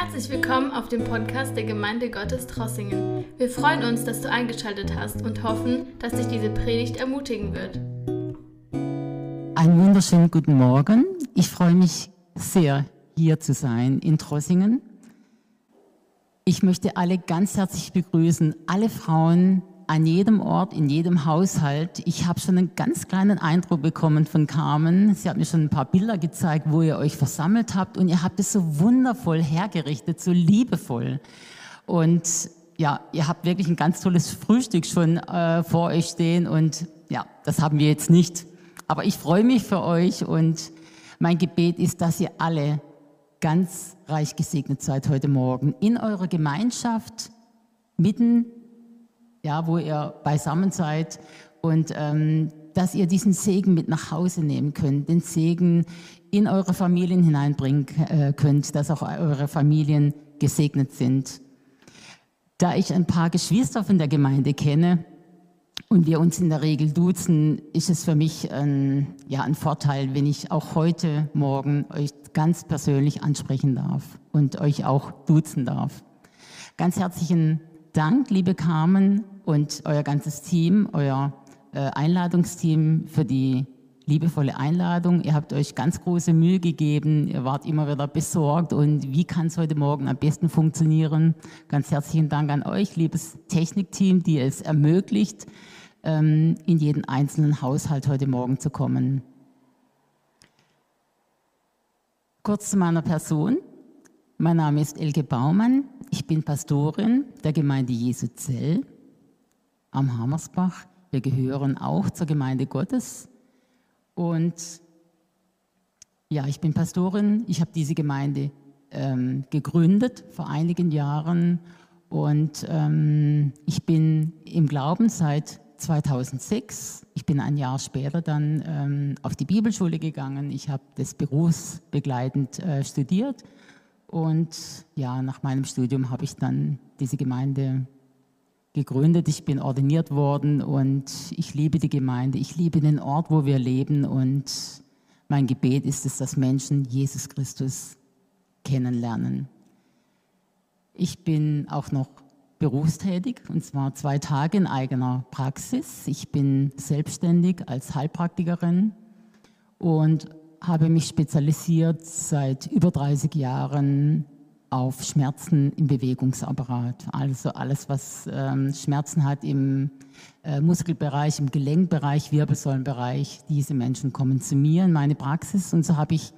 Herzlich willkommen auf dem Podcast der Gemeinde Gottes Trossingen. Wir freuen uns, dass du eingeschaltet hast und hoffen, dass dich diese Predigt ermutigen wird. Einen wunderschönen guten Morgen. Ich freue mich sehr, hier zu sein in Trossingen. Ich möchte alle ganz herzlich begrüßen, alle Frauen an jedem Ort, in jedem Haushalt. Ich habe schon einen ganz kleinen Eindruck bekommen von Carmen. Sie hat mir schon ein paar Bilder gezeigt, wo ihr euch versammelt habt und ihr habt es so wundervoll hergerichtet, so liebevoll. Und ja, ihr habt wirklich ein ganz tolles Frühstück schon äh, vor euch stehen und ja, das haben wir jetzt nicht. Aber ich freue mich für euch und mein Gebet ist, dass ihr alle ganz reich gesegnet seid heute Morgen in eurer Gemeinschaft, mitten ja, wo ihr beisammen seid und ähm, dass ihr diesen Segen mit nach Hause nehmen könnt, den Segen in eure Familien hineinbringen äh, könnt, dass auch eure Familien gesegnet sind. Da ich ein paar Geschwister von der Gemeinde kenne und wir uns in der Regel duzen, ist es für mich ein, ja, ein Vorteil, wenn ich auch heute Morgen euch ganz persönlich ansprechen darf und euch auch duzen darf. Ganz herzlichen Dank, liebe Carmen und euer ganzes Team, euer äh, Einladungsteam für die liebevolle Einladung. Ihr habt euch ganz große Mühe gegeben. Ihr wart immer wieder besorgt. Und wie kann es heute Morgen am besten funktionieren? Ganz herzlichen Dank an euch, liebes Technikteam, die es ermöglicht, ähm, in jeden einzelnen Haushalt heute Morgen zu kommen. Kurz zu meiner Person. Mein Name ist Elke Baumann. Ich bin Pastorin der Gemeinde Jesu Zell am Hammersbach. Wir gehören auch zur Gemeinde Gottes. Und ja, ich bin Pastorin. Ich habe diese Gemeinde ähm, gegründet vor einigen Jahren. Und ähm, ich bin im Glauben seit 2006. Ich bin ein Jahr später dann ähm, auf die Bibelschule gegangen. Ich habe das berufsbegleitend äh, studiert und ja, nach meinem Studium habe ich dann diese Gemeinde gegründet. Ich bin ordiniert worden und ich liebe die Gemeinde. Ich liebe den Ort, wo wir leben und mein Gebet ist es, dass Menschen Jesus Christus kennenlernen. Ich bin auch noch berufstätig und zwar zwei Tage in eigener Praxis. Ich bin selbstständig als Heilpraktikerin und habe mich spezialisiert seit über 30 Jahren auf Schmerzen im Bewegungsapparat. Also alles, was ähm, Schmerzen hat im äh, Muskelbereich, im Gelenkbereich, Wirbelsäulenbereich. Diese Menschen kommen zu mir in meine Praxis und so habe ich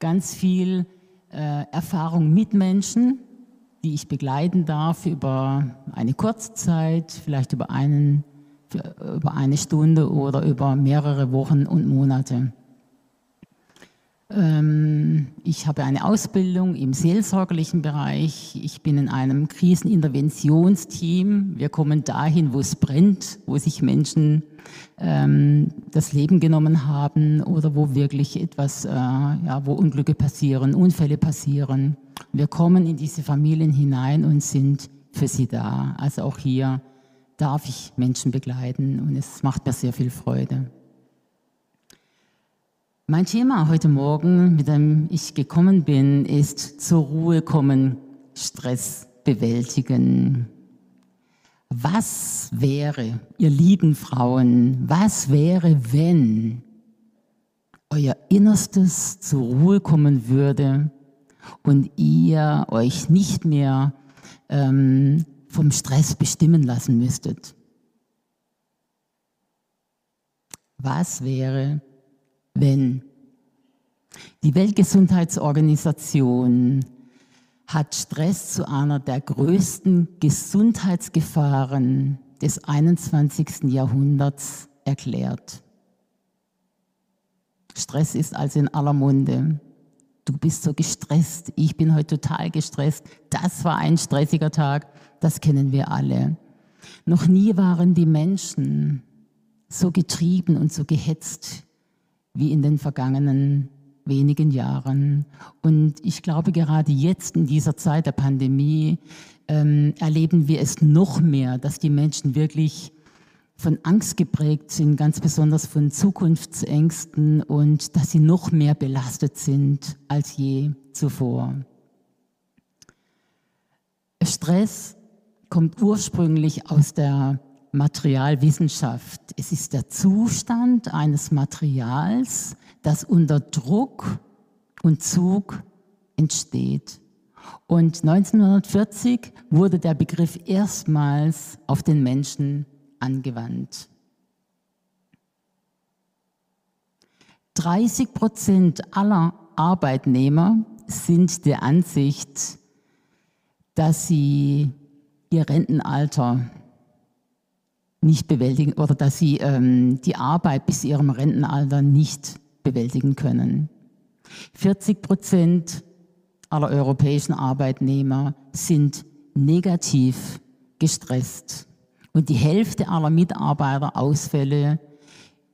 ganz viel äh, Erfahrung mit Menschen, die ich begleiten darf über eine kurze Zeit, vielleicht über, einen, über eine Stunde oder über mehrere Wochen und Monate. Ähm, ich habe eine Ausbildung im seelsorgerlichen Bereich. Ich bin in einem Kriseninterventionsteam. Wir kommen dahin, wo es brennt, wo sich Menschen ähm, das Leben genommen haben oder wo wirklich etwas, äh, ja, wo Unglücke passieren, Unfälle passieren. Wir kommen in diese Familien hinein und sind für sie da. Also auch hier darf ich Menschen begleiten und es macht mir sehr viel Freude. Mein Thema heute Morgen, mit dem ich gekommen bin, ist zur Ruhe kommen, Stress bewältigen. Was wäre, ihr lieben Frauen, was wäre, wenn euer Innerstes zur Ruhe kommen würde und ihr euch nicht mehr ähm, vom Stress bestimmen lassen müsstet? Was wäre, wenn. Die Weltgesundheitsorganisation hat Stress zu einer der größten Gesundheitsgefahren des 21. Jahrhunderts erklärt. Stress ist also in aller Munde. Du bist so gestresst, ich bin heute total gestresst. Das war ein stressiger Tag, das kennen wir alle. Noch nie waren die Menschen so getrieben und so gehetzt wie in den vergangenen wenigen Jahren. Und ich glaube, gerade jetzt in dieser Zeit der Pandemie ähm, erleben wir es noch mehr, dass die Menschen wirklich von Angst geprägt sind, ganz besonders von Zukunftsängsten und dass sie noch mehr belastet sind als je zuvor. Stress kommt ursprünglich aus der Materialwissenschaft. Es ist der Zustand eines Materials, das unter Druck und Zug entsteht. Und 1940 wurde der Begriff erstmals auf den Menschen angewandt. 30 Prozent aller Arbeitnehmer sind der Ansicht, dass sie ihr Rentenalter nicht bewältigen oder dass sie ähm, die Arbeit bis ihrem Rentenalter nicht bewältigen können. 40 Prozent aller europäischen Arbeitnehmer sind negativ gestresst. Und die Hälfte aller Mitarbeiterausfälle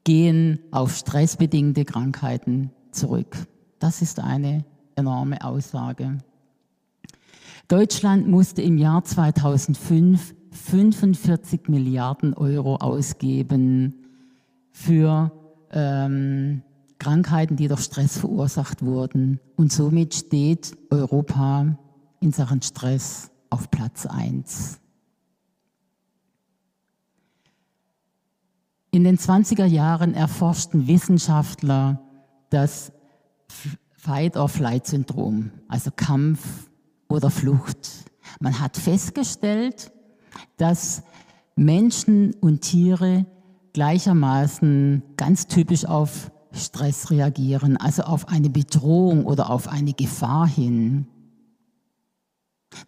gehen auf stressbedingte Krankheiten zurück. Das ist eine enorme Aussage. Deutschland musste im Jahr 2005 45 Milliarden Euro ausgeben für ähm, Krankheiten, die durch Stress verursacht wurden. Und somit steht Europa in Sachen Stress auf Platz 1. In den 20er Jahren erforschten Wissenschaftler das Fight-or-Flight-Syndrom, also Kampf oder Flucht. Man hat festgestellt, dass Menschen und Tiere gleichermaßen ganz typisch auf Stress reagieren, also auf eine Bedrohung oder auf eine Gefahr hin.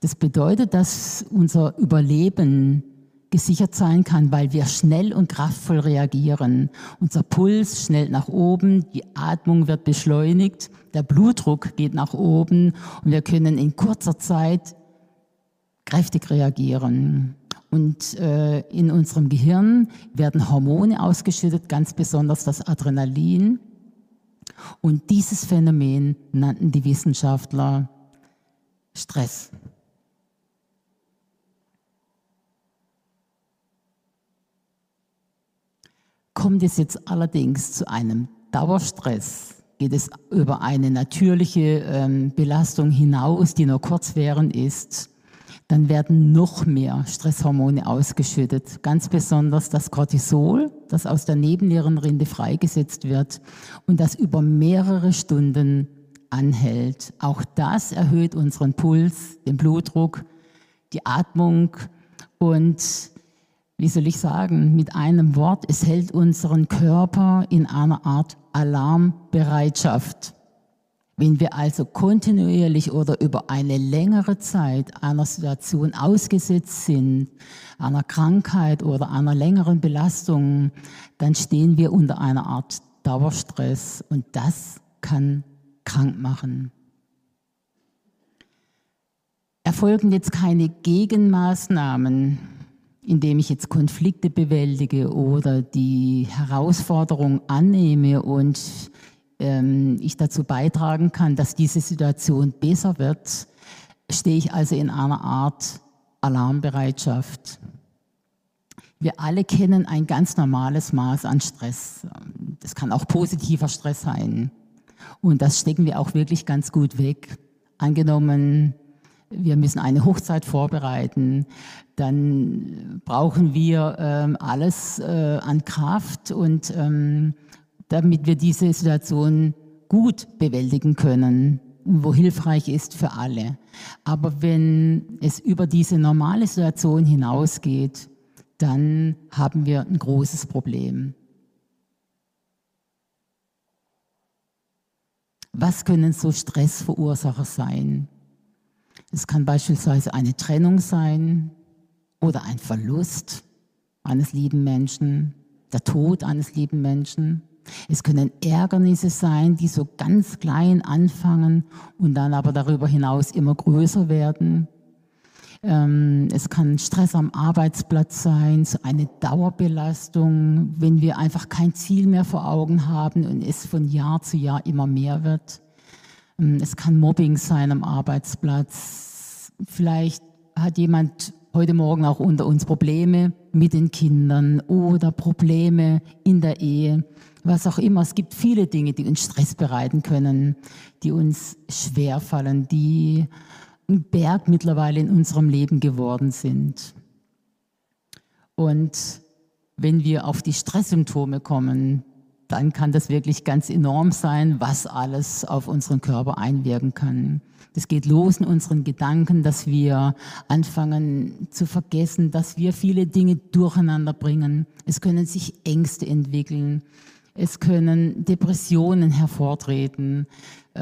Das bedeutet, dass unser Überleben gesichert sein kann, weil wir schnell und kraftvoll reagieren. Unser Puls schnellt nach oben, die Atmung wird beschleunigt, der Blutdruck geht nach oben und wir können in kurzer Zeit kräftig reagieren. Und äh, in unserem Gehirn werden Hormone ausgeschüttet, ganz besonders das Adrenalin. Und dieses Phänomen nannten die Wissenschaftler Stress. Kommt es jetzt allerdings zu einem Dauerstress, geht es über eine natürliche ähm, Belastung hinaus, die nur kurzwährend ist, dann werden noch mehr Stresshormone ausgeschüttet. Ganz besonders das Cortisol, das aus der Nebennierenrinde freigesetzt wird und das über mehrere Stunden anhält. Auch das erhöht unseren Puls, den Blutdruck, die Atmung und wie soll ich sagen, mit einem Wort, es hält unseren Körper in einer Art Alarmbereitschaft. Wenn wir also kontinuierlich oder über eine längere Zeit einer Situation ausgesetzt sind, einer Krankheit oder einer längeren Belastung, dann stehen wir unter einer Art Dauerstress und das kann krank machen. Erfolgen jetzt keine Gegenmaßnahmen, indem ich jetzt Konflikte bewältige oder die Herausforderung annehme und ich dazu beitragen kann, dass diese Situation besser wird, stehe ich also in einer Art Alarmbereitschaft. Wir alle kennen ein ganz normales Maß an Stress. Das kann auch positiver Stress sein. Und das stecken wir auch wirklich ganz gut weg. Angenommen, wir müssen eine Hochzeit vorbereiten, dann brauchen wir ähm, alles äh, an Kraft und ähm, damit wir diese Situation gut bewältigen können, wo hilfreich ist für alle. Aber wenn es über diese normale Situation hinausgeht, dann haben wir ein großes Problem. Was können so Stressverursacher sein? Es kann beispielsweise eine Trennung sein oder ein Verlust eines lieben Menschen, der Tod eines lieben Menschen. Es können Ärgernisse sein, die so ganz klein anfangen und dann aber darüber hinaus immer größer werden. Ähm, es kann Stress am Arbeitsplatz sein, so eine Dauerbelastung, wenn wir einfach kein Ziel mehr vor Augen haben und es von Jahr zu Jahr immer mehr wird. Ähm, es kann Mobbing sein am Arbeitsplatz. Vielleicht hat jemand heute Morgen auch unter uns Probleme mit den Kindern oder Probleme in der Ehe was auch immer. Es gibt viele Dinge, die uns Stress bereiten können, die uns schwerfallen, die ein Berg mittlerweile in unserem Leben geworden sind. Und wenn wir auf die Stresssymptome kommen, dann kann das wirklich ganz enorm sein, was alles auf unseren Körper einwirken kann. Das geht los in unseren Gedanken, dass wir anfangen zu vergessen, dass wir viele Dinge durcheinander bringen. Es können sich Ängste entwickeln. Es können Depressionen hervortreten. Äh,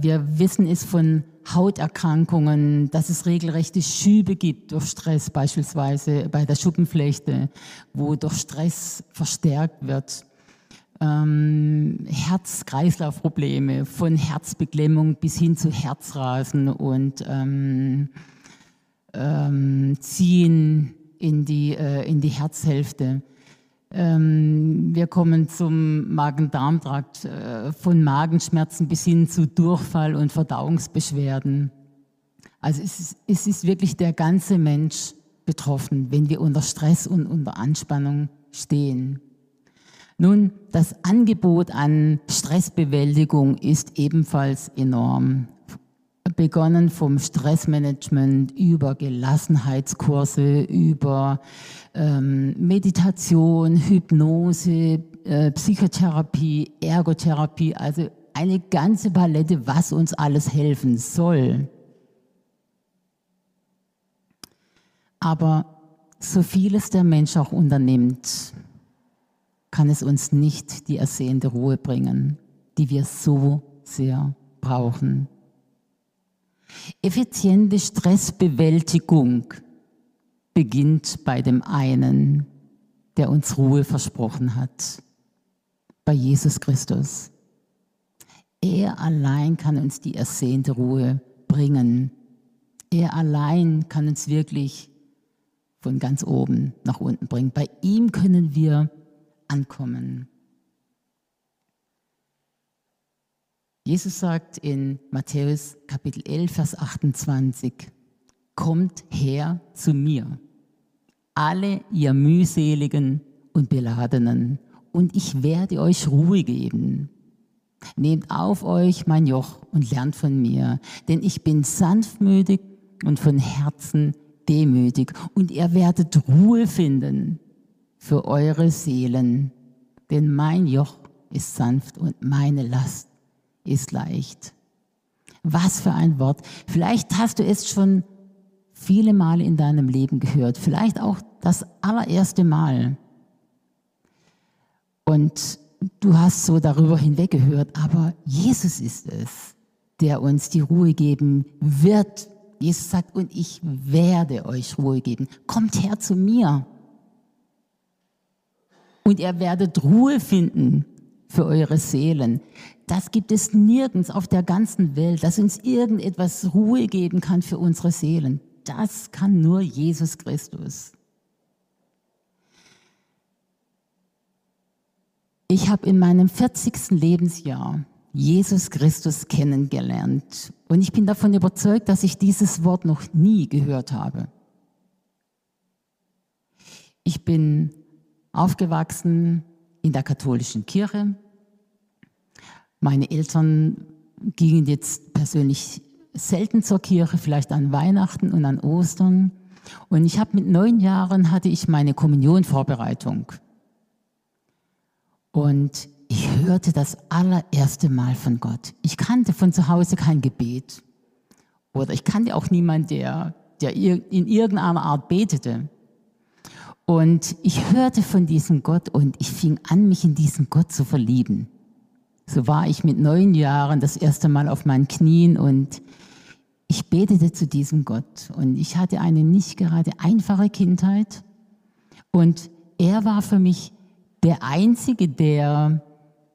wir wissen es von Hauterkrankungen, dass es regelrechte Schübe gibt durch Stress, beispielsweise bei der Schuppenflechte, wo durch Stress verstärkt wird ähm, Herz-Kreislauf-Probleme, von Herzbeklemmung bis hin zu Herzrasen und ähm, ähm, Ziehen in die, äh, in die Herzhälfte. Ähm, wir kommen zum Magen-Darm-Trakt, äh, von Magenschmerzen bis hin zu Durchfall und Verdauungsbeschwerden. Also es ist, es ist wirklich der ganze Mensch betroffen, wenn wir unter Stress und unter Anspannung stehen. Nun, das Angebot an Stressbewältigung ist ebenfalls enorm. Begonnen vom Stressmanagement über Gelassenheitskurse, über ähm, Meditation, Hypnose, äh, Psychotherapie, Ergotherapie, also eine ganze Palette, was uns alles helfen soll. Aber so vieles der Mensch auch unternimmt, kann es uns nicht die ersehnte Ruhe bringen, die wir so sehr brauchen. Effiziente Stressbewältigung beginnt bei dem einen, der uns Ruhe versprochen hat, bei Jesus Christus. Er allein kann uns die ersehnte Ruhe bringen. Er allein kann uns wirklich von ganz oben nach unten bringen. Bei ihm können wir ankommen. Jesus sagt in Matthäus Kapitel 11, Vers 28, Kommt her zu mir, alle ihr mühseligen und beladenen, und ich werde euch Ruhe geben. Nehmt auf euch mein Joch und lernt von mir, denn ich bin sanftmütig und von Herzen demütig, und ihr werdet Ruhe finden für eure Seelen, denn mein Joch ist sanft und meine Last ist leicht. Was für ein Wort. Vielleicht hast du es schon viele Male in deinem Leben gehört, vielleicht auch das allererste Mal. Und du hast so darüber hinweggehört, aber Jesus ist es, der uns die Ruhe geben wird. Jesus sagt, und ich werde euch Ruhe geben. Kommt her zu mir und ihr werdet Ruhe finden für eure Seelen. Das gibt es nirgends auf der ganzen Welt, dass uns irgendetwas Ruhe geben kann für unsere Seelen. Das kann nur Jesus Christus. Ich habe in meinem 40. Lebensjahr Jesus Christus kennengelernt und ich bin davon überzeugt, dass ich dieses Wort noch nie gehört habe. Ich bin aufgewachsen in der katholischen Kirche. Meine Eltern gingen jetzt persönlich selten zur Kirche, vielleicht an Weihnachten und an Ostern. Und ich habe mit neun Jahren hatte ich meine Kommunionvorbereitung. Und ich hörte das allererste Mal von Gott. Ich kannte von zu Hause kein Gebet. Oder ich kannte auch niemanden, der, der in irgendeiner Art betete. Und ich hörte von diesem Gott und ich fing an, mich in diesen Gott zu verlieben. So war ich mit neun Jahren das erste Mal auf meinen Knien und ich betete zu diesem Gott. Und ich hatte eine nicht gerade einfache Kindheit. Und er war für mich der Einzige, der,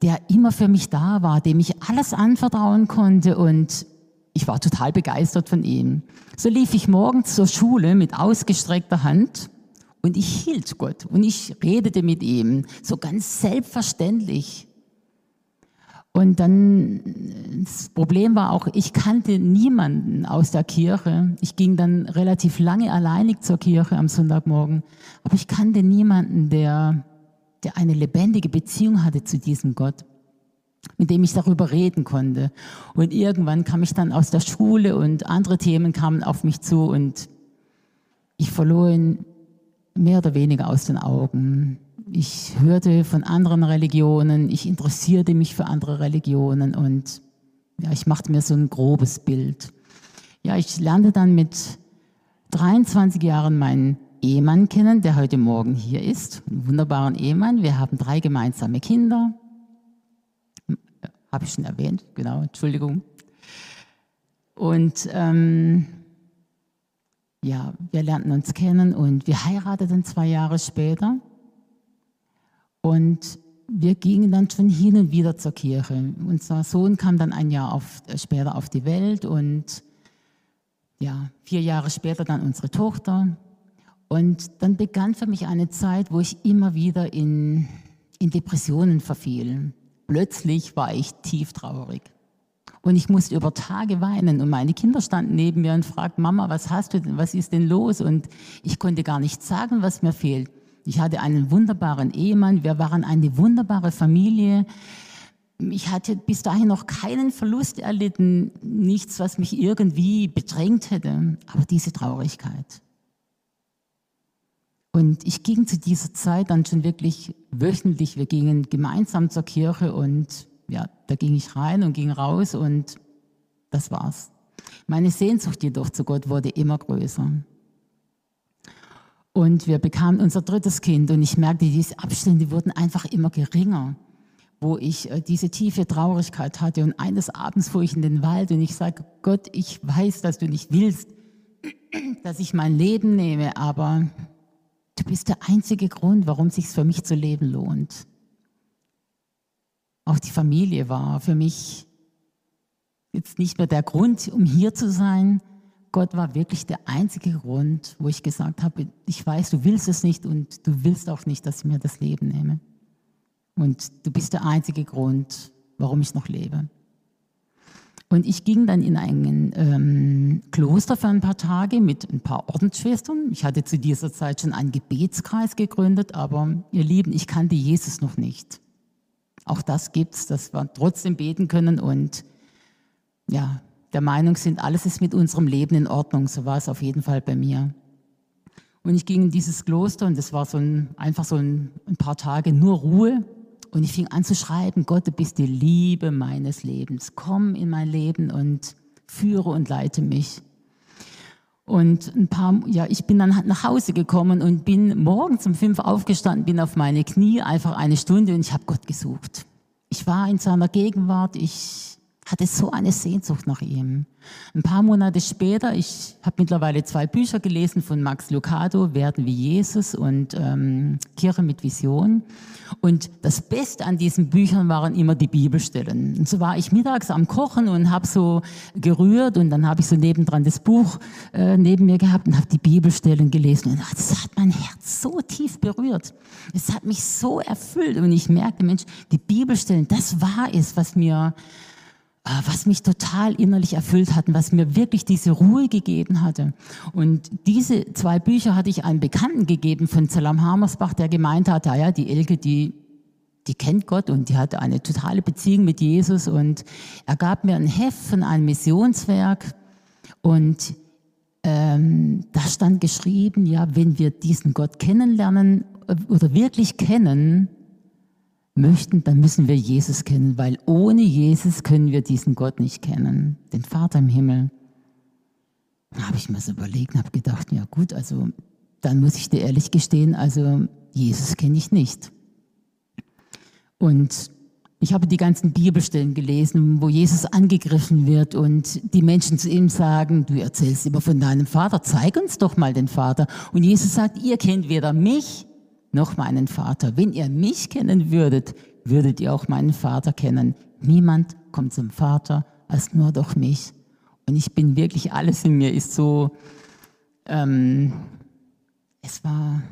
der immer für mich da war, dem ich alles anvertrauen konnte. Und ich war total begeistert von ihm. So lief ich morgens zur Schule mit ausgestreckter Hand und ich hielt Gott und ich redete mit ihm, so ganz selbstverständlich. Und dann, das Problem war auch, ich kannte niemanden aus der Kirche. Ich ging dann relativ lange alleinig zur Kirche am Sonntagmorgen. Aber ich kannte niemanden, der, der eine lebendige Beziehung hatte zu diesem Gott. mit dem ich darüber reden konnte. Und irgendwann kam ich dann aus der Schule und andere Themen kamen auf mich zu und ich verlor ihn mehr oder weniger aus den Augen. Ich hörte von anderen Religionen, ich interessierte mich für andere Religionen und ja, ich machte mir so ein grobes Bild. Ja, ich lernte dann mit 23 Jahren meinen Ehemann kennen, der heute Morgen hier ist. Einen wunderbaren Ehemann. Wir haben drei gemeinsame Kinder. Habe ich schon erwähnt, genau, Entschuldigung. Und ähm, ja, wir lernten uns kennen und wir heirateten zwei Jahre später. Und wir gingen dann schon hin und wieder zur Kirche. Unser Sohn kam dann ein Jahr auf, äh, später auf die Welt und ja, vier Jahre später dann unsere Tochter. Und dann begann für mich eine Zeit, wo ich immer wieder in, in Depressionen verfiel. Plötzlich war ich tief traurig. Und ich musste über Tage weinen und meine Kinder standen neben mir und fragten, Mama, was hast du denn, was ist denn los? Und ich konnte gar nicht sagen, was mir fehlt. Ich hatte einen wunderbaren Ehemann, wir waren eine wunderbare Familie. Ich hatte bis dahin noch keinen Verlust erlitten, nichts, was mich irgendwie bedrängt hätte, aber diese Traurigkeit. Und ich ging zu dieser Zeit dann schon wirklich wöchentlich, wir gingen gemeinsam zur Kirche und ja, da ging ich rein und ging raus und das war's. Meine Sehnsucht jedoch zu Gott wurde immer größer. Und wir bekamen unser drittes Kind und ich merkte, diese Abstände wurden einfach immer geringer, wo ich äh, diese tiefe Traurigkeit hatte. Und eines Abends fuhr ich in den Wald und ich sage, Gott, ich weiß, dass du nicht willst, dass ich mein Leben nehme, aber du bist der einzige Grund, warum es sich für mich zu leben lohnt. Auch die Familie war für mich jetzt nicht mehr der Grund, um hier zu sein. Gott war wirklich der einzige Grund, wo ich gesagt habe, ich weiß, du willst es nicht und du willst auch nicht, dass ich mir das Leben nehme. Und du bist der einzige Grund, warum ich noch lebe. Und ich ging dann in ein ähm, Kloster für ein paar Tage mit ein paar Ordensschwestern. Ich hatte zu dieser Zeit schon einen Gebetskreis gegründet, aber ihr Lieben, ich kannte Jesus noch nicht. Auch das gibt's, dass wir trotzdem beten können und ja, der Meinung sind, alles ist mit unserem Leben in Ordnung. So war es auf jeden Fall bei mir. Und ich ging in dieses Kloster und das war so ein, einfach so ein, ein paar Tage nur Ruhe. Und ich fing an zu schreiben, Gott, du bist die Liebe meines Lebens. Komm in mein Leben und führe und leite mich. Und ein paar, ja, ich bin dann nach Hause gekommen und bin morgens um fünf aufgestanden, bin auf meine Knie einfach eine Stunde und ich habe Gott gesucht. Ich war in seiner Gegenwart, ich hatte so eine Sehnsucht nach ihm. Ein paar Monate später, ich habe mittlerweile zwei Bücher gelesen von Max Lucado, Werden wie Jesus und ähm, Kirche mit Vision. Und das Beste an diesen Büchern waren immer die Bibelstellen. Und so war ich mittags am Kochen und habe so gerührt und dann habe ich so nebendran das Buch äh, neben mir gehabt und habe die Bibelstellen gelesen. Und das hat mein Herz so tief berührt. Es hat mich so erfüllt und ich merkte, Mensch, die Bibelstellen, das war es, was mir was mich total innerlich erfüllt hat und was mir wirklich diese Ruhe gegeben hatte. Und diese zwei Bücher hatte ich einem Bekannten gegeben von Salam Hamersbach, der gemeint hat, ja, die Elke, die, die kennt Gott und die hatte eine totale Beziehung mit Jesus und er gab mir ein Heft von einem Missionswerk und ähm, da stand geschrieben, ja, wenn wir diesen Gott kennenlernen äh, oder wirklich kennen, möchten, dann müssen wir Jesus kennen, weil ohne Jesus können wir diesen Gott nicht kennen, den Vater im Himmel. Da habe ich mir so überlegt und habe gedacht, ja gut, also dann muss ich dir ehrlich gestehen, also Jesus kenne ich nicht. Und ich habe die ganzen Bibelstellen gelesen, wo Jesus angegriffen wird und die Menschen zu ihm sagen, du erzählst immer von deinem Vater, zeig uns doch mal den Vater. Und Jesus sagt, ihr kennt weder mich noch meinen Vater. Wenn ihr mich kennen würdet, würdet ihr auch meinen Vater kennen. Niemand kommt zum Vater als nur durch mich. Und ich bin wirklich, alles in mir ist so, ähm, es war,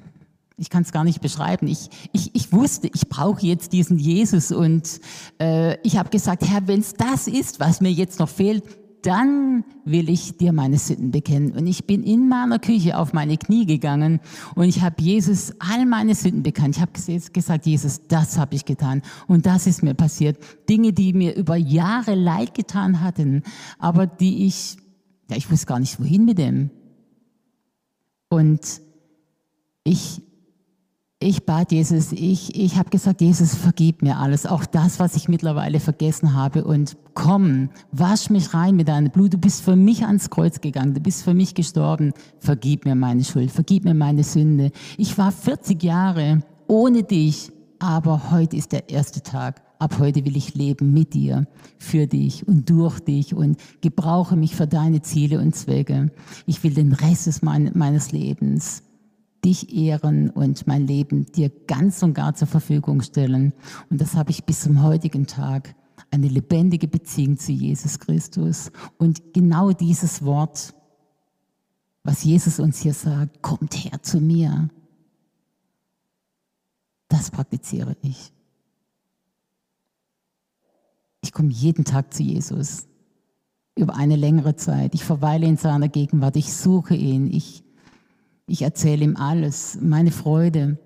ich kann es gar nicht beschreiben. Ich, ich, ich wusste, ich brauche jetzt diesen Jesus und äh, ich habe gesagt, Herr, wenn es das ist, was mir jetzt noch fehlt, dann will ich dir meine Sünden bekennen. Und ich bin in meiner Küche auf meine Knie gegangen und ich habe Jesus all meine Sünden bekannt. Ich habe gesagt, Jesus, das habe ich getan und das ist mir passiert. Dinge, die mir über Jahre leid getan hatten, aber die ich, ja, ich wusste gar nicht, wohin mit dem. Und ich ich bat Jesus, ich, ich habe gesagt, Jesus, vergib mir alles, auch das, was ich mittlerweile vergessen habe. Und komm, wasch mich rein mit deinem Blut. Du bist für mich ans Kreuz gegangen, du bist für mich gestorben. Vergib mir meine Schuld, vergib mir meine Sünde. Ich war 40 Jahre ohne dich, aber heute ist der erste Tag. Ab heute will ich leben mit dir, für dich und durch dich und gebrauche mich für deine Ziele und Zwecke. Ich will den Rest meines Lebens dich ehren und mein Leben dir ganz und gar zur Verfügung stellen. Und das habe ich bis zum heutigen Tag. Eine lebendige Beziehung zu Jesus Christus. Und genau dieses Wort, was Jesus uns hier sagt, kommt her zu mir. Das praktiziere ich. Ich komme jeden Tag zu Jesus über eine längere Zeit. Ich verweile in seiner Gegenwart. Ich suche ihn. Ich ich erzähle ihm alles, meine Freude,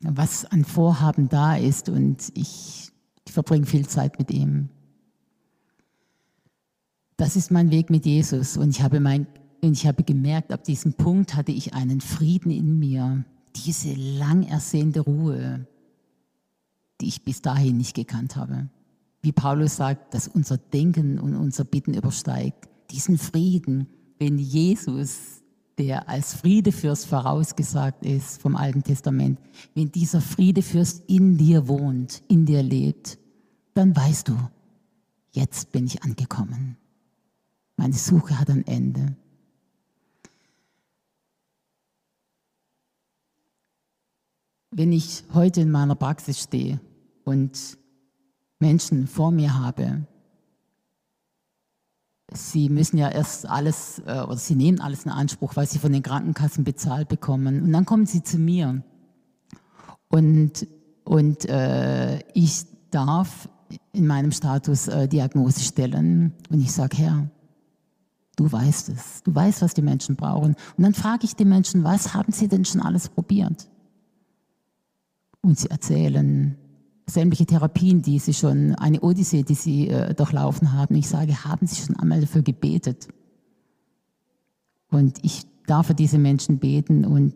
was an Vorhaben da ist und ich, ich verbringe viel Zeit mit ihm. Das ist mein Weg mit Jesus und ich habe, mein, ich habe gemerkt, ab diesem Punkt hatte ich einen Frieden in mir, diese lang ersehnte Ruhe, die ich bis dahin nicht gekannt habe. Wie Paulus sagt, dass unser Denken und unser Bitten übersteigt. Diesen Frieden, wenn Jesus der als Friedefürst vorausgesagt ist vom Alten Testament, wenn dieser Friedefürst in dir wohnt, in dir lebt, dann weißt du, jetzt bin ich angekommen. Meine Suche hat ein Ende. Wenn ich heute in meiner Praxis stehe und Menschen vor mir habe, Sie müssen ja erst alles, äh, oder Sie nehmen alles in Anspruch, weil Sie von den Krankenkassen bezahlt bekommen. Und dann kommen Sie zu mir. Und, und äh, ich darf in meinem Status äh, Diagnose stellen. Und ich sage, Herr, du weißt es. Du weißt, was die Menschen brauchen. Und dann frage ich die Menschen, was haben sie denn schon alles probiert? Und sie erzählen sämtliche Therapien, die sie schon, eine Odyssee, die sie äh, durchlaufen haben. Ich sage, haben sie schon einmal dafür gebetet? Und ich darf für diese Menschen beten und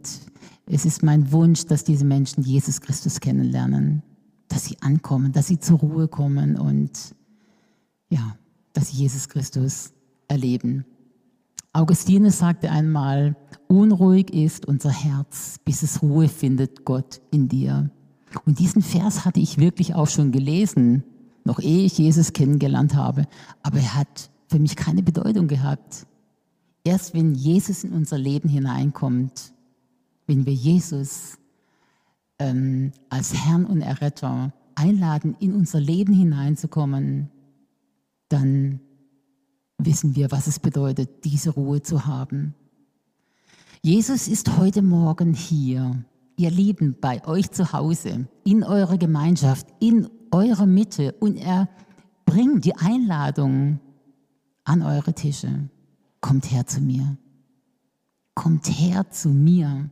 es ist mein Wunsch, dass diese Menschen Jesus Christus kennenlernen, dass sie ankommen, dass sie zur Ruhe kommen und ja, dass sie Jesus Christus erleben. Augustinus sagte einmal, unruhig ist unser Herz, bis es Ruhe findet Gott in dir. Und diesen Vers hatte ich wirklich auch schon gelesen, noch ehe ich Jesus kennengelernt habe. Aber er hat für mich keine Bedeutung gehabt. Erst wenn Jesus in unser Leben hineinkommt, wenn wir Jesus ähm, als Herrn und Erretter einladen, in unser Leben hineinzukommen, dann wissen wir, was es bedeutet, diese Ruhe zu haben. Jesus ist heute Morgen hier ihr Lieben, bei euch zu Hause, in eurer Gemeinschaft, in eurer Mitte und er bringt die Einladung an eure Tische. Kommt her zu mir. Kommt her zu mir.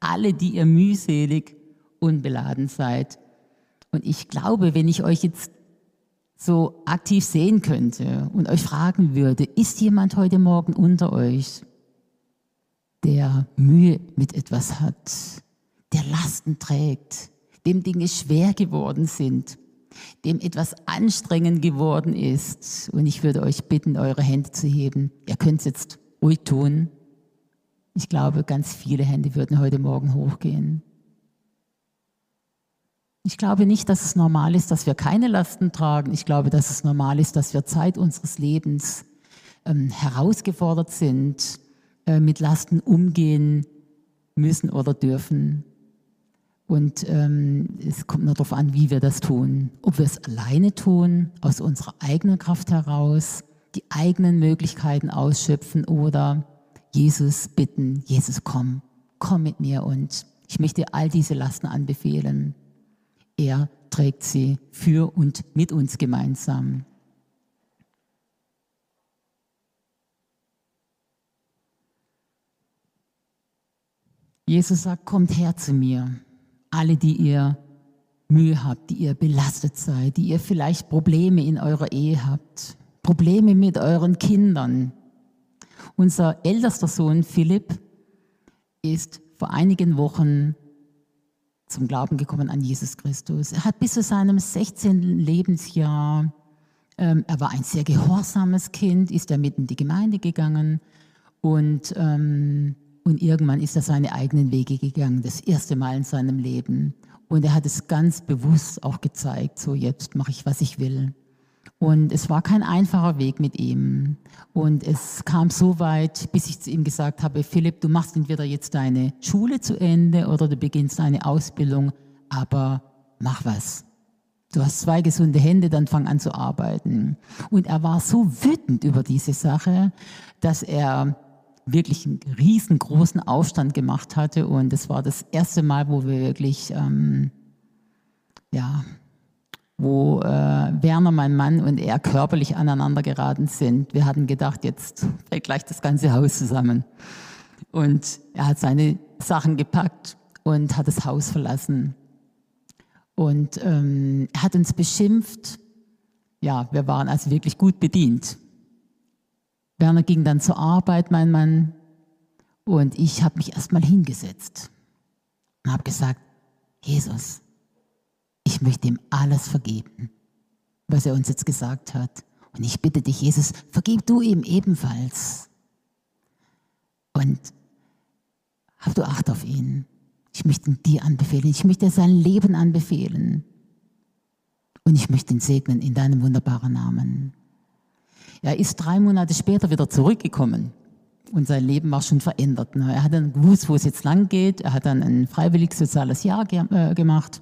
Alle, die ihr mühselig und beladen seid. Und ich glaube, wenn ich euch jetzt so aktiv sehen könnte und euch fragen würde, ist jemand heute Morgen unter euch, der Mühe mit etwas hat, der Lasten trägt, dem Dinge schwer geworden sind, dem etwas anstrengend geworden ist. Und ich würde euch bitten, eure Hände zu heben. Ihr könnt es jetzt ruhig tun. Ich glaube, ganz viele Hände würden heute Morgen hochgehen. Ich glaube nicht, dass es normal ist, dass wir keine Lasten tragen. Ich glaube, dass es normal ist, dass wir Zeit unseres Lebens ähm, herausgefordert sind, äh, mit Lasten umgehen müssen oder dürfen. Und ähm, es kommt nur darauf an, wie wir das tun. Ob wir es alleine tun, aus unserer eigenen Kraft heraus, die eigenen Möglichkeiten ausschöpfen oder Jesus bitten, Jesus komm, komm mit mir und ich möchte dir all diese Lasten anbefehlen. Er trägt sie für und mit uns gemeinsam. Jesus sagt, kommt her zu mir alle, die ihr Mühe habt, die ihr belastet seid, die ihr vielleicht Probleme in eurer Ehe habt, Probleme mit euren Kindern. Unser ältester Sohn Philipp ist vor einigen Wochen zum Glauben gekommen an Jesus Christus. Er hat bis zu seinem 16. Lebensjahr, ähm, er war ein sehr gehorsames Kind, ist er mit in die Gemeinde gegangen und, ähm, und irgendwann ist er seine eigenen Wege gegangen, das erste Mal in seinem Leben. Und er hat es ganz bewusst auch gezeigt, so jetzt mache ich, was ich will. Und es war kein einfacher Weg mit ihm. Und es kam so weit, bis ich zu ihm gesagt habe, Philipp, du machst entweder jetzt deine Schule zu Ende oder du beginnst eine Ausbildung, aber mach was. Du hast zwei gesunde Hände, dann fang an zu arbeiten. Und er war so wütend über diese Sache, dass er wirklich einen riesengroßen Aufstand gemacht hatte. Und es war das erste Mal, wo wir wirklich, ähm, ja, wo äh, Werner, mein Mann und er körperlich aneinander geraten sind. Wir hatten gedacht, jetzt fällt gleich das ganze Haus zusammen. Und er hat seine Sachen gepackt und hat das Haus verlassen. Und ähm, er hat uns beschimpft. Ja, wir waren also wirklich gut bedient. Werner ging dann zur Arbeit, mein Mann, und ich habe mich erstmal hingesetzt und habe gesagt, Jesus, ich möchte ihm alles vergeben, was er uns jetzt gesagt hat. Und ich bitte dich, Jesus, vergib du ihm ebenfalls. Und hab du Acht auf ihn. Ich möchte ihn dir anbefehlen. Ich möchte sein Leben anbefehlen. Und ich möchte ihn segnen in deinem wunderbaren Namen. Er ist drei Monate später wieder zurückgekommen und sein Leben war schon verändert. Er hat dann gewusst, wo es jetzt lang geht. Er hat dann ein freiwillig soziales Jahr äh, gemacht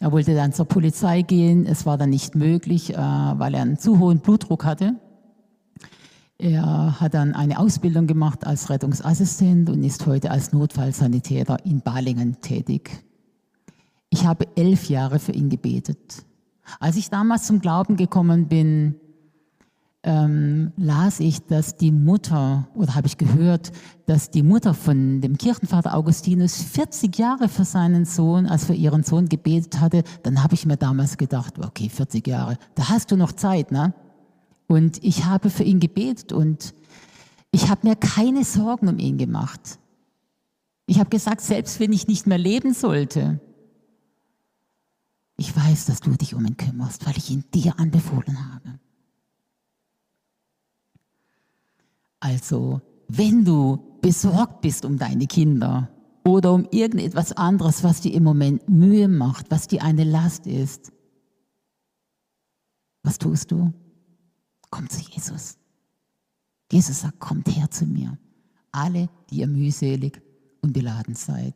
er wollte dann zur Polizei gehen. Es war dann nicht möglich, äh, weil er einen zu hohen Blutdruck hatte. Er hat dann eine Ausbildung gemacht als Rettungsassistent und ist heute als Notfallsanitäter in Balingen tätig. Ich habe elf Jahre für ihn gebetet. Als ich damals zum Glauben gekommen bin, ähm, las ich, dass die Mutter, oder habe ich gehört, dass die Mutter von dem Kirchenvater Augustinus 40 Jahre für seinen Sohn, als für ihren Sohn gebetet hatte, dann habe ich mir damals gedacht, okay, 40 Jahre, da hast du noch Zeit, ne? Und ich habe für ihn gebetet und ich habe mir keine Sorgen um ihn gemacht. Ich habe gesagt, selbst wenn ich nicht mehr leben sollte, ich weiß, dass du dich um ihn kümmerst, weil ich ihn dir anbefohlen habe. Also, wenn du besorgt bist um deine Kinder oder um irgendetwas anderes, was dir im Moment Mühe macht, was dir eine Last ist, was tust du? Komm zu Jesus. Jesus sagt, kommt her zu mir. Alle, die ihr mühselig und beladen seid.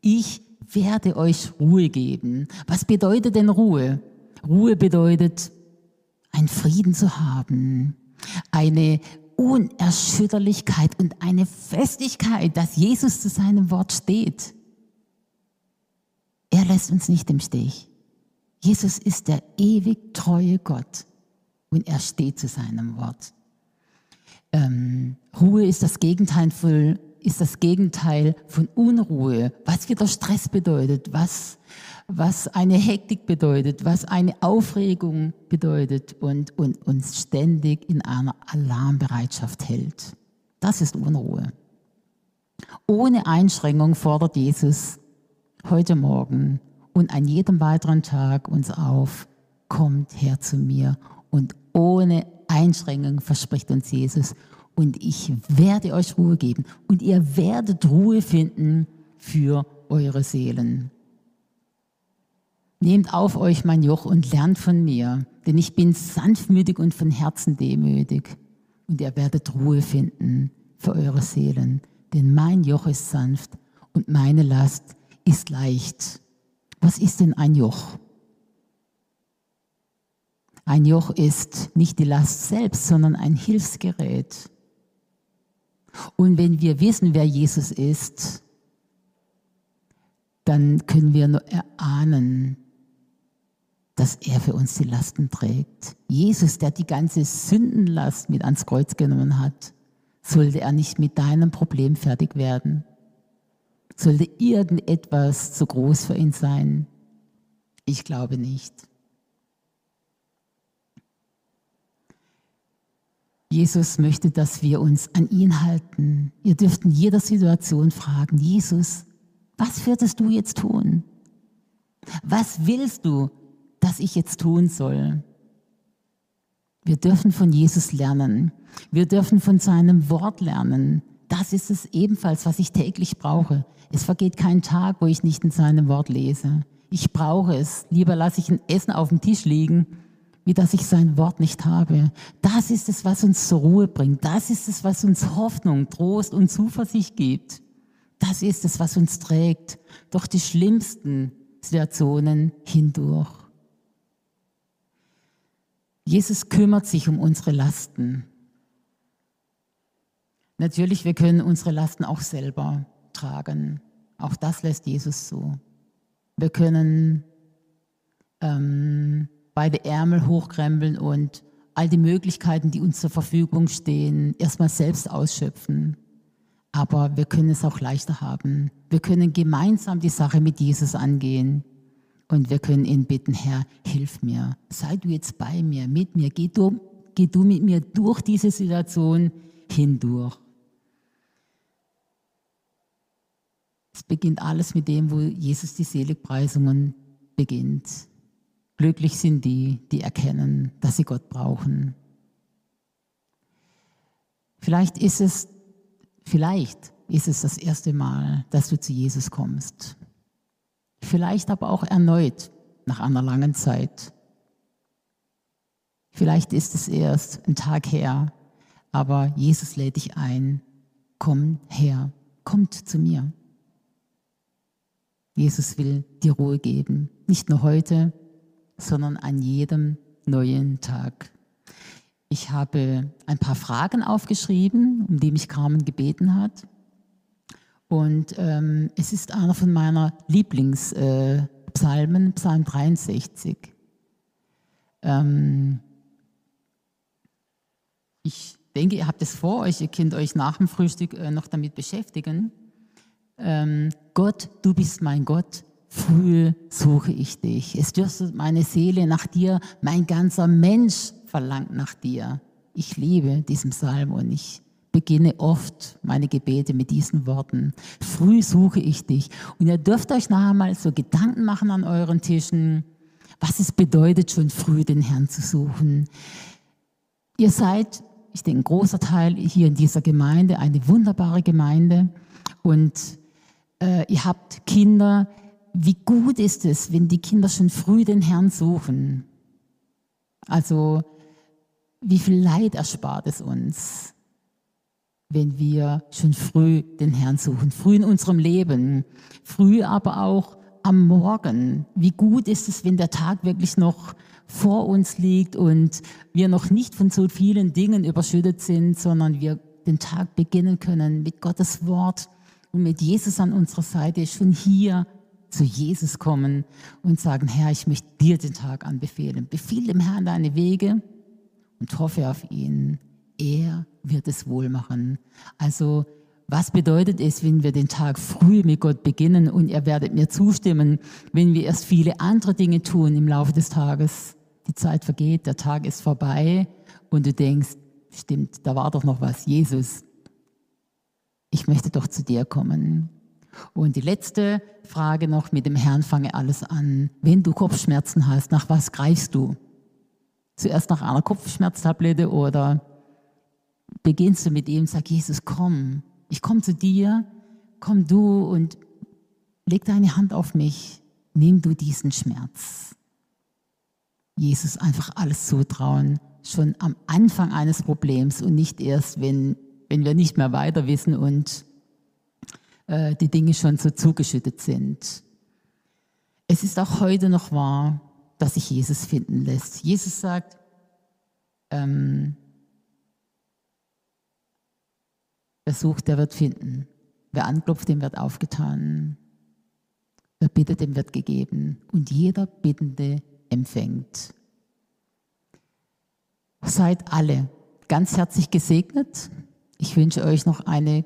Ich werde euch Ruhe geben. Was bedeutet denn Ruhe? Ruhe bedeutet, einen Frieden zu haben, eine Unerschütterlichkeit und eine Festigkeit, dass Jesus zu seinem Wort steht. Er lässt uns nicht im Stich. Jesus ist der ewig treue Gott und er steht zu seinem Wort. Ähm, Ruhe ist das Gegenteil von, ist das Gegenteil von Unruhe, was wieder Stress bedeutet, was was eine Hektik bedeutet, was eine Aufregung bedeutet und, und uns ständig in einer Alarmbereitschaft hält. Das ist Unruhe. Ohne Einschränkung fordert Jesus heute Morgen und an jedem weiteren Tag uns auf, kommt her zu mir und ohne Einschränkung verspricht uns Jesus und ich werde euch Ruhe geben und ihr werdet Ruhe finden für eure Seelen. Nehmt auf euch mein Joch und lernt von mir, denn ich bin sanftmütig und von Herzen demütig. Und ihr werdet Ruhe finden für eure Seelen, denn mein Joch ist sanft und meine Last ist leicht. Was ist denn ein Joch? Ein Joch ist nicht die Last selbst, sondern ein Hilfsgerät. Und wenn wir wissen, wer Jesus ist, dann können wir nur erahnen, dass er für uns die Lasten trägt. Jesus, der die ganze Sündenlast mit ans Kreuz genommen hat, sollte er nicht mit deinem Problem fertig werden? Sollte irgendetwas zu groß für ihn sein? Ich glaube nicht. Jesus möchte, dass wir uns an ihn halten. Ihr dürft in jeder Situation fragen, Jesus, was würdest du jetzt tun? Was willst du, dass ich jetzt tun soll? Wir dürfen von Jesus lernen. Wir dürfen von seinem Wort lernen. Das ist es ebenfalls, was ich täglich brauche. Es vergeht kein Tag, wo ich nicht in seinem Wort lese. Ich brauche es. Lieber lasse ich ein Essen auf dem Tisch liegen, wie dass ich sein Wort nicht habe. Das ist es, was uns zur Ruhe bringt. Das ist es, was uns Hoffnung, Trost und Zuversicht gibt. Das ist es, was uns trägt durch die schlimmsten Situationen hindurch. Jesus kümmert sich um unsere Lasten. Natürlich, wir können unsere Lasten auch selber tragen. Auch das lässt Jesus so. Wir können ähm, beide Ärmel hochkrempeln und all die Möglichkeiten, die uns zur Verfügung stehen, erstmal selbst ausschöpfen. Aber wir können es auch leichter haben. Wir können gemeinsam die Sache mit Jesus angehen. Und wir können ihn bitten, Herr, hilf mir. Sei du jetzt bei mir, mit mir. Geh du, geh du mit mir durch diese Situation hindurch. Es beginnt alles mit dem, wo Jesus die Seligpreisungen beginnt. Glücklich sind die, die erkennen, dass sie Gott brauchen. Vielleicht ist es, vielleicht ist es das erste Mal, dass du zu Jesus kommst. Vielleicht aber auch erneut nach einer langen Zeit. Vielleicht ist es erst ein Tag her, aber Jesus lädt dich ein. Komm her, kommt zu mir. Jesus will dir Ruhe geben, nicht nur heute, sondern an jedem neuen Tag. Ich habe ein paar Fragen aufgeschrieben, um die mich Carmen gebeten hat. Und ähm, es ist einer von meiner Lieblingspsalmen, äh, Psalm 63. Ähm, ich denke, ihr habt es vor euch, ihr könnt euch nach dem Frühstück äh, noch damit beschäftigen. Ähm, Gott, du bist mein Gott, früh suche ich dich. Es dürstet meine Seele nach dir, mein ganzer Mensch verlangt nach dir. Ich liebe diesen Psalm und ich beginne oft meine Gebete mit diesen Worten. Früh suche ich dich. Und ihr dürft euch nachher mal so Gedanken machen an euren Tischen, was es bedeutet, schon früh den Herrn zu suchen. Ihr seid, ich denke, ein großer Teil hier in dieser Gemeinde, eine wunderbare Gemeinde. Und äh, ihr habt Kinder, wie gut ist es, wenn die Kinder schon früh den Herrn suchen? Also, wie viel Leid erspart es uns, wenn wir schon früh den Herrn suchen, früh in unserem Leben, früh aber auch am Morgen. Wie gut ist es, wenn der Tag wirklich noch vor uns liegt und wir noch nicht von so vielen Dingen überschüttet sind, sondern wir den Tag beginnen können mit Gottes Wort und mit Jesus an unserer Seite schon hier zu Jesus kommen und sagen, Herr, ich möchte dir den Tag anbefehlen. Befiehl dem Herrn deine Wege und hoffe auf ihn. Er wird es wohl machen. Also, was bedeutet es, wenn wir den Tag früh mit Gott beginnen und ihr werdet mir zustimmen, wenn wir erst viele andere Dinge tun im Laufe des Tages? Die Zeit vergeht, der Tag ist vorbei und du denkst, stimmt, da war doch noch was, Jesus. Ich möchte doch zu dir kommen. Und die letzte Frage noch mit dem Herrn fange alles an. Wenn du Kopfschmerzen hast, nach was greifst du? Zuerst nach einer Kopfschmerztablette oder beginnst du mit ihm, sag Jesus, komm, ich komme zu dir, komm du und leg deine Hand auf mich, nimm du diesen Schmerz. Jesus einfach alles zutrauen, schon am Anfang eines Problems und nicht erst, wenn, wenn wir nicht mehr weiter wissen und äh, die Dinge schon so zugeschüttet sind. Es ist auch heute noch wahr, dass sich Jesus finden lässt. Jesus sagt, ähm, wer sucht, der wird finden. Wer anklopft, dem wird aufgetan. Wer bittet, dem wird gegeben. Und jeder Bittende empfängt. Seid alle ganz herzlich gesegnet. Ich wünsche euch noch eine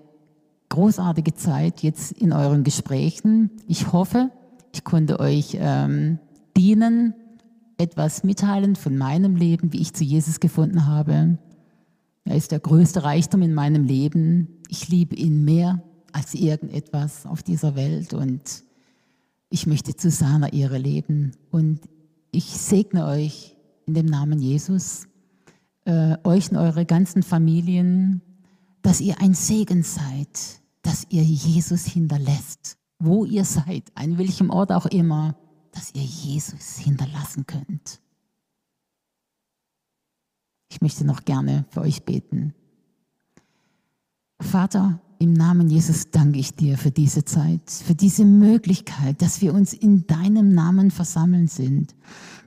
großartige Zeit jetzt in euren Gesprächen. Ich hoffe, ich konnte euch ähm, dienen, etwas mitteilen von meinem Leben, wie ich zu Jesus gefunden habe. Er ist der größte Reichtum in meinem Leben. Ich liebe ihn mehr als irgendetwas auf dieser Welt und ich möchte zu seiner Ehre leben. Und ich segne euch in dem Namen Jesus, äh, euch und eure ganzen Familien, dass ihr ein Segen seid, dass ihr Jesus hinterlässt, wo ihr seid, an welchem Ort auch immer, dass ihr Jesus hinterlassen könnt. Ich möchte noch gerne für euch beten. Vater, im Namen Jesus danke ich dir für diese Zeit, für diese Möglichkeit, dass wir uns in deinem Namen versammeln sind,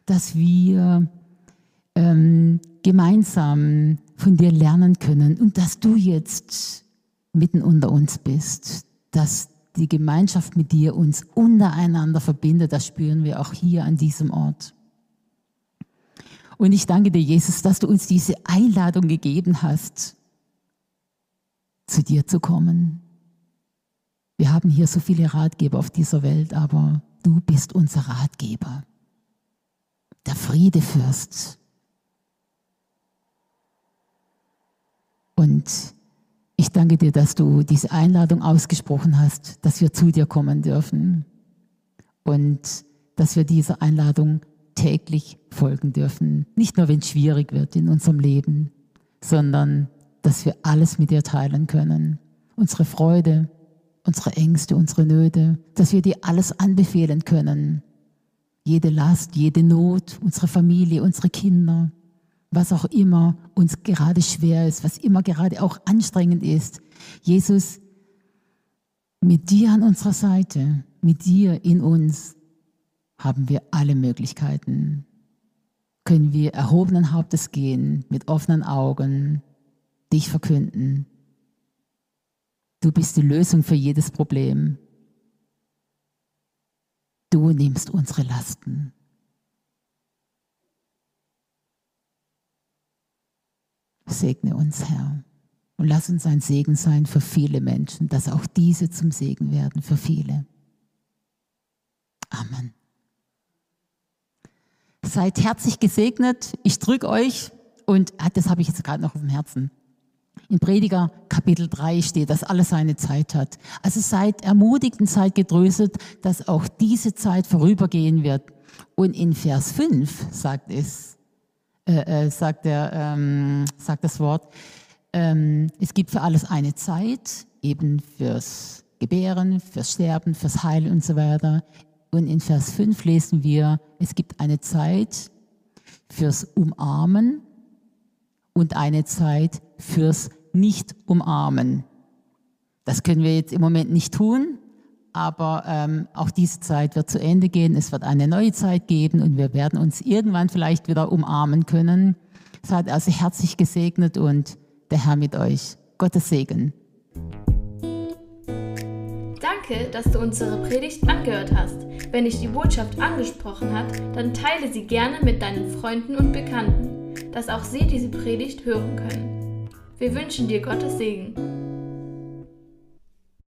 dass wir ähm, gemeinsam von dir lernen können und dass du jetzt mitten unter uns bist, dass die Gemeinschaft mit dir uns untereinander verbindet. Das spüren wir auch hier an diesem Ort. Und ich danke dir, Jesus, dass du uns diese Einladung gegeben hast, zu dir zu kommen. Wir haben hier so viele Ratgeber auf dieser Welt, aber du bist unser Ratgeber, der Friedefürst. Und ich danke dir, dass du diese Einladung ausgesprochen hast, dass wir zu dir kommen dürfen und dass wir dieser Einladung täglich folgen dürfen. Nicht nur, wenn es schwierig wird in unserem Leben, sondern dass wir alles mit dir teilen können. Unsere Freude, unsere Ängste, unsere Nöte, dass wir dir alles anbefehlen können. Jede Last, jede Not, unsere Familie, unsere Kinder, was auch immer uns gerade schwer ist, was immer gerade auch anstrengend ist. Jesus, mit dir an unserer Seite, mit dir in uns, haben wir alle Möglichkeiten. Können wir erhobenen Hauptes gehen, mit offenen Augen, dich verkünden. Du bist die Lösung für jedes Problem. Du nimmst unsere Lasten. Segne uns, Herr. Und lass uns ein Segen sein für viele Menschen, dass auch diese zum Segen werden für viele. Amen. Seid herzlich gesegnet. Ich drücke euch und ah, das habe ich jetzt gerade noch auf dem Herzen. In Prediger Kapitel 3 steht, dass alles seine Zeit hat. Also seid ermutigt und seid getröstet, dass auch diese Zeit vorübergehen wird. Und in Vers 5 sagt es, äh, äh, sagt, der, ähm, sagt das Wort, ähm, es gibt für alles eine Zeit, eben fürs Gebären, fürs Sterben, fürs Heilen und so weiter. Und in Vers 5 lesen wir, es gibt eine Zeit fürs Umarmen und eine Zeit fürs Nicht-Umarmen. Das können wir jetzt im Moment nicht tun, aber ähm, auch diese Zeit wird zu Ende gehen. Es wird eine neue Zeit geben und wir werden uns irgendwann vielleicht wieder umarmen können. Seid also herzlich gesegnet und der Herr mit euch. Gottes Segen. Danke, dass du unsere Predigt angehört hast. Wenn dich die Botschaft angesprochen hat, dann teile sie gerne mit deinen Freunden und Bekannten dass auch sie diese Predigt hören können. Wir wünschen dir Gottes Segen.